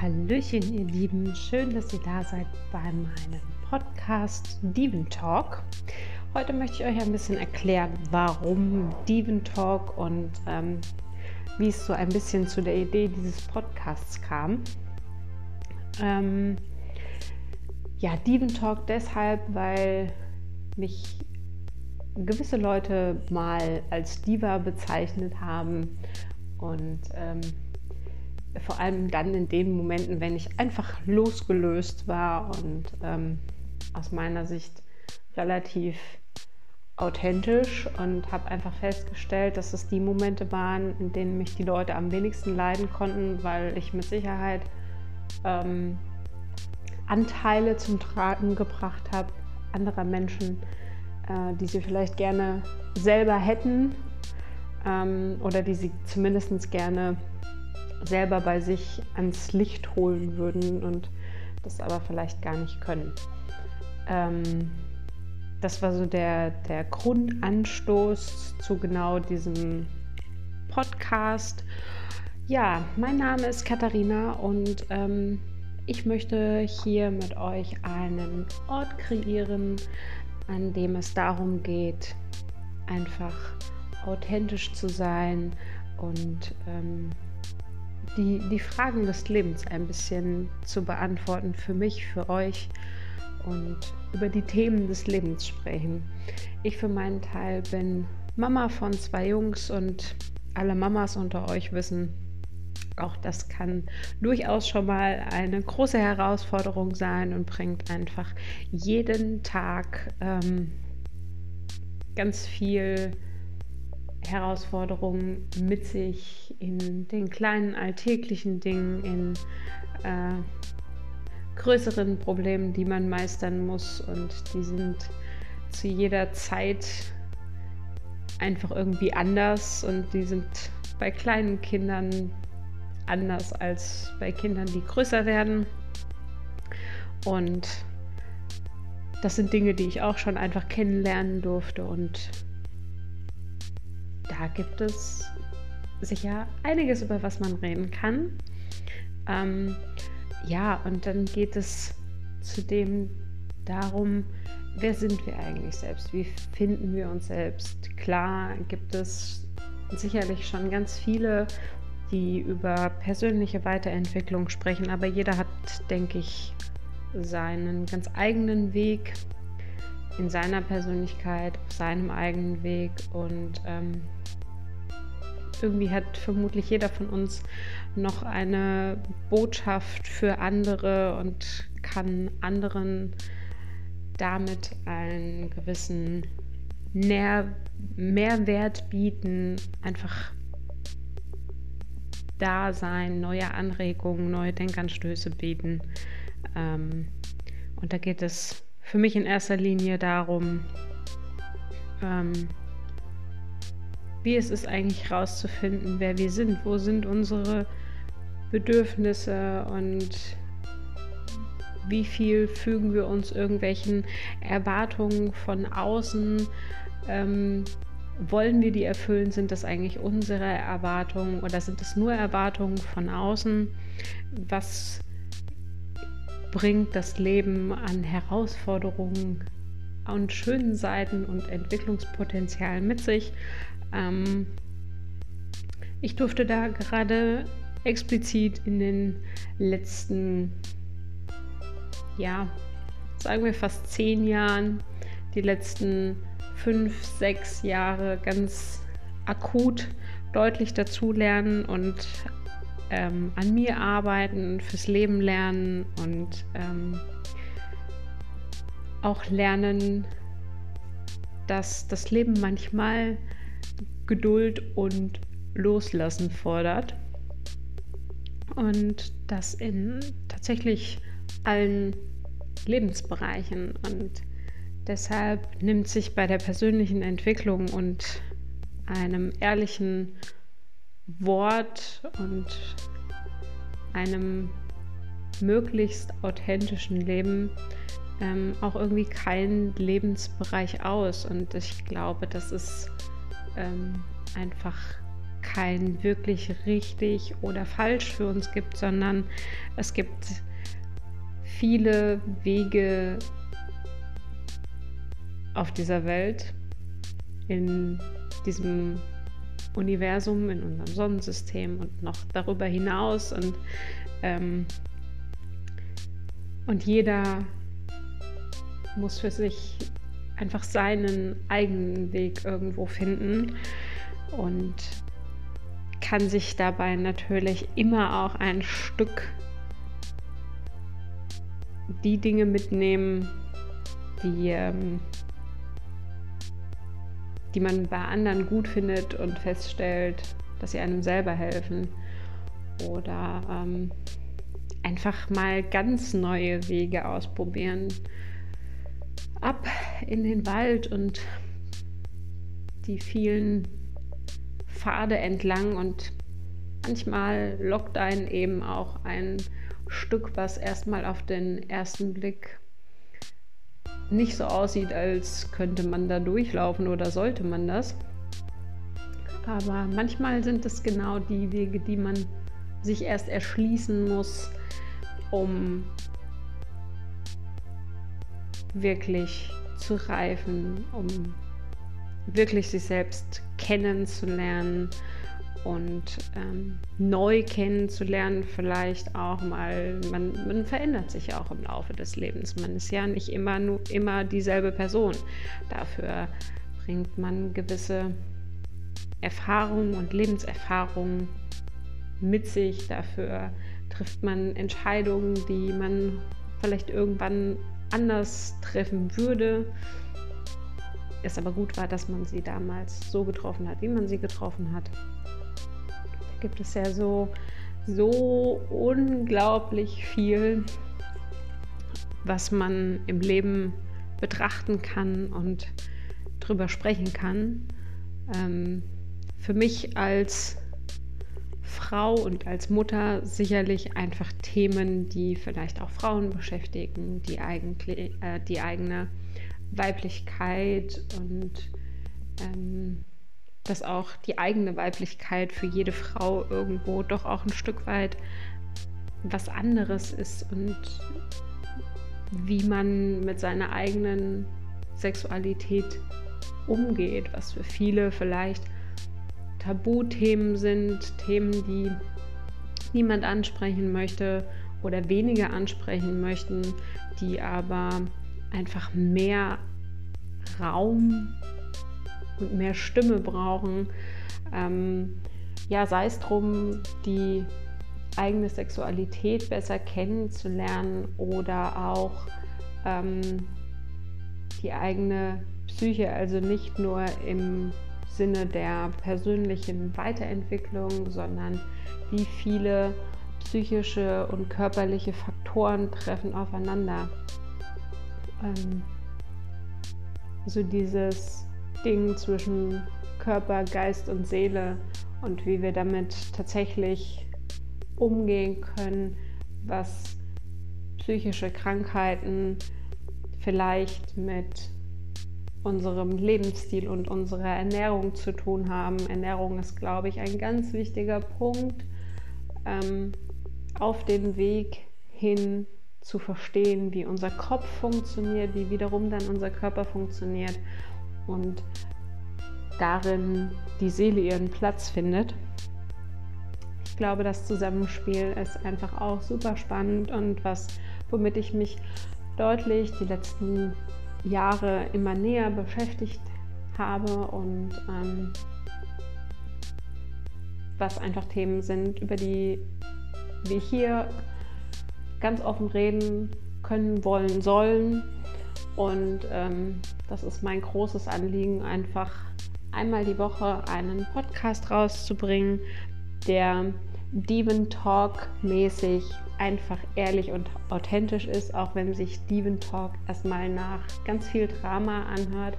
Hallöchen, ihr Lieben. Schön, dass ihr da seid bei meinem Podcast Diven Talk. Heute möchte ich euch ein bisschen erklären, warum Diven Talk und ähm, wie es so ein bisschen zu der Idee dieses Podcasts kam. Ähm, ja, Diven Talk deshalb, weil mich gewisse Leute mal als Diva bezeichnet haben und ähm, vor allem dann in den Momenten, wenn ich einfach losgelöst war und ähm, aus meiner Sicht relativ authentisch und habe einfach festgestellt, dass es die Momente waren, in denen mich die Leute am wenigsten leiden konnten, weil ich mit Sicherheit ähm, Anteile zum Tragen gebracht habe anderer Menschen, äh, die sie vielleicht gerne selber hätten ähm, oder die sie zumindest gerne selber bei sich ans Licht holen würden und das aber vielleicht gar nicht können. Ähm, das war so der, der Grundanstoß zu genau diesem Podcast. Ja, mein Name ist Katharina und ähm, ich möchte hier mit euch einen Ort kreieren, an dem es darum geht, einfach authentisch zu sein und ähm, die, die Fragen des Lebens ein bisschen zu beantworten für mich, für euch und über die Themen des Lebens sprechen. Ich für meinen Teil bin Mama von zwei Jungs und alle Mamas unter euch wissen, auch das kann durchaus schon mal eine große Herausforderung sein und bringt einfach jeden Tag ähm, ganz viel Herausforderungen mit sich in den kleinen alltäglichen Dingen, in äh, größeren Problemen, die man meistern muss. Und die sind zu jeder Zeit einfach irgendwie anders. Und die sind bei kleinen Kindern anders als bei Kindern, die größer werden. Und das sind Dinge, die ich auch schon einfach kennenlernen durfte. Und da gibt es sicher einiges, über was man reden kann. Ähm, ja, und dann geht es zudem darum, wer sind wir eigentlich selbst? Wie finden wir uns selbst? Klar gibt es sicherlich schon ganz viele, die über persönliche Weiterentwicklung sprechen, aber jeder hat, denke ich, seinen ganz eigenen Weg in seiner Persönlichkeit, auf seinem eigenen Weg und ähm, irgendwie hat vermutlich jeder von uns noch eine Botschaft für andere und kann anderen damit einen gewissen Nähr Mehrwert bieten, einfach da sein, neue Anregungen, neue Denkanstöße bieten. Ähm, und da geht es für mich in erster Linie darum, ähm, wie es ist eigentlich herauszufinden, wer wir sind, wo sind unsere Bedürfnisse und wie viel fügen wir uns irgendwelchen Erwartungen von außen. Ähm, wollen wir die erfüllen? Sind das eigentlich unsere Erwartungen oder sind es nur Erwartungen von außen? Was bringt das Leben an Herausforderungen und schönen Seiten und Entwicklungspotenzial mit sich? Ähm, ich durfte da gerade explizit in den letzten, ja, sagen wir fast zehn Jahren, die letzten fünf, sechs Jahre ganz akut deutlich dazulernen und ähm, an mir arbeiten, fürs Leben lernen und ähm, auch lernen, dass das Leben manchmal Geduld und Loslassen fordert. Und das in tatsächlich allen Lebensbereichen. Und deshalb nimmt sich bei der persönlichen Entwicklung und einem ehrlichen Wort und einem möglichst authentischen Leben ähm, auch irgendwie kein Lebensbereich aus. Und ich glaube, das ist ähm, einfach kein wirklich richtig oder falsch für uns gibt, sondern es gibt viele Wege auf dieser Welt, in diesem Universum, in unserem Sonnensystem und noch darüber hinaus. Und, ähm, und jeder muss für sich einfach seinen eigenen Weg irgendwo finden und kann sich dabei natürlich immer auch ein Stück die Dinge mitnehmen, die, ähm, die man bei anderen gut findet und feststellt, dass sie einem selber helfen. Oder ähm, einfach mal ganz neue Wege ausprobieren. Ab in den Wald und die vielen Pfade entlang und manchmal lockt einen eben auch ein Stück, was erstmal auf den ersten Blick nicht so aussieht, als könnte man da durchlaufen oder sollte man das. Aber manchmal sind es genau die Wege, die man sich erst erschließen muss, um wirklich zu reifen, um wirklich sich selbst kennenzulernen und ähm, neu kennenzulernen, vielleicht auch mal, man, man, verändert sich auch im Laufe des Lebens. Man ist ja nicht immer nur immer dieselbe Person. Dafür bringt man gewisse Erfahrungen und Lebenserfahrungen mit sich. Dafür trifft man Entscheidungen, die man vielleicht irgendwann anders treffen würde. Es aber gut war, dass man sie damals so getroffen hat, wie man sie getroffen hat gibt es ja so, so unglaublich viel, was man im Leben betrachten kann und drüber sprechen kann. Ähm, für mich als Frau und als Mutter sicherlich einfach Themen, die vielleicht auch Frauen beschäftigen, die, eigentlich, äh, die eigene Weiblichkeit und ähm, dass auch die eigene Weiblichkeit für jede Frau irgendwo doch auch ein Stück weit was anderes ist und wie man mit seiner eigenen Sexualität umgeht, was für viele vielleicht Tabuthemen sind, Themen, die niemand ansprechen möchte oder weniger ansprechen möchten, die aber einfach mehr Raum und mehr Stimme brauchen. Ähm, ja, sei es drum, die eigene Sexualität besser kennenzulernen oder auch ähm, die eigene Psyche, also nicht nur im Sinne der persönlichen Weiterentwicklung, sondern wie viele psychische und körperliche Faktoren treffen aufeinander. Ähm, so dieses Ding zwischen Körper, Geist und Seele und wie wir damit tatsächlich umgehen können, was psychische Krankheiten vielleicht mit unserem Lebensstil und unserer Ernährung zu tun haben. Ernährung ist, glaube ich, ein ganz wichtiger Punkt ähm, auf dem Weg hin zu verstehen, wie unser Kopf funktioniert, wie wiederum dann unser Körper funktioniert und darin die Seele ihren Platz findet. Ich glaube, das Zusammenspiel ist einfach auch super spannend und was, womit ich mich deutlich die letzten Jahre immer näher beschäftigt habe und ähm, was einfach Themen sind, über die wir hier ganz offen reden können, wollen, sollen. Und ähm, das ist mein großes Anliegen, einfach einmal die Woche einen Podcast rauszubringen, der Demon Talk mäßig einfach ehrlich und authentisch ist, auch wenn sich Demon Talk erstmal nach ganz viel Drama anhört.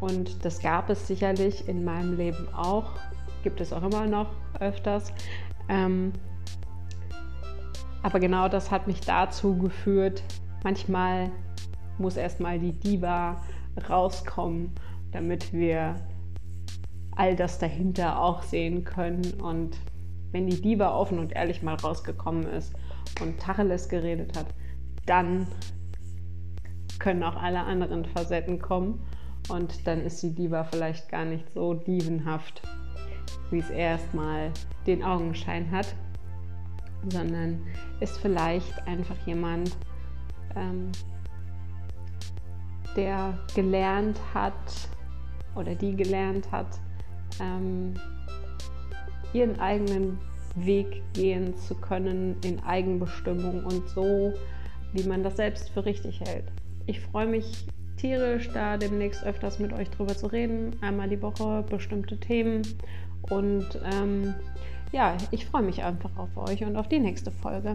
Und das gab es sicherlich in meinem Leben auch, gibt es auch immer noch öfters. Ähm, aber genau das hat mich dazu geführt, manchmal muss erstmal die Diva rauskommen, damit wir all das dahinter auch sehen können. Und wenn die Diva offen und ehrlich mal rausgekommen ist und Tacheles geredet hat, dann können auch alle anderen Facetten kommen. Und dann ist die Diva vielleicht gar nicht so dievenhaft, wie es erstmal den Augenschein hat, sondern ist vielleicht einfach jemand, ähm, der gelernt hat oder die gelernt hat, ähm, ihren eigenen Weg gehen zu können in Eigenbestimmung und so, wie man das selbst für richtig hält. Ich freue mich tierisch, da demnächst öfters mit euch drüber zu reden. Einmal die Woche bestimmte Themen. Und ähm, ja, ich freue mich einfach auf euch und auf die nächste Folge.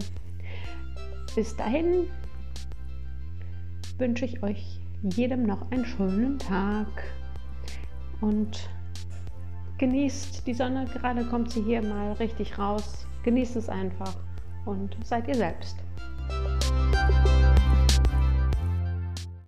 Bis dahin wünsche ich euch jedem noch einen schönen Tag und genießt die Sonne. Gerade kommt sie hier mal richtig raus. Genießt es einfach und seid ihr selbst.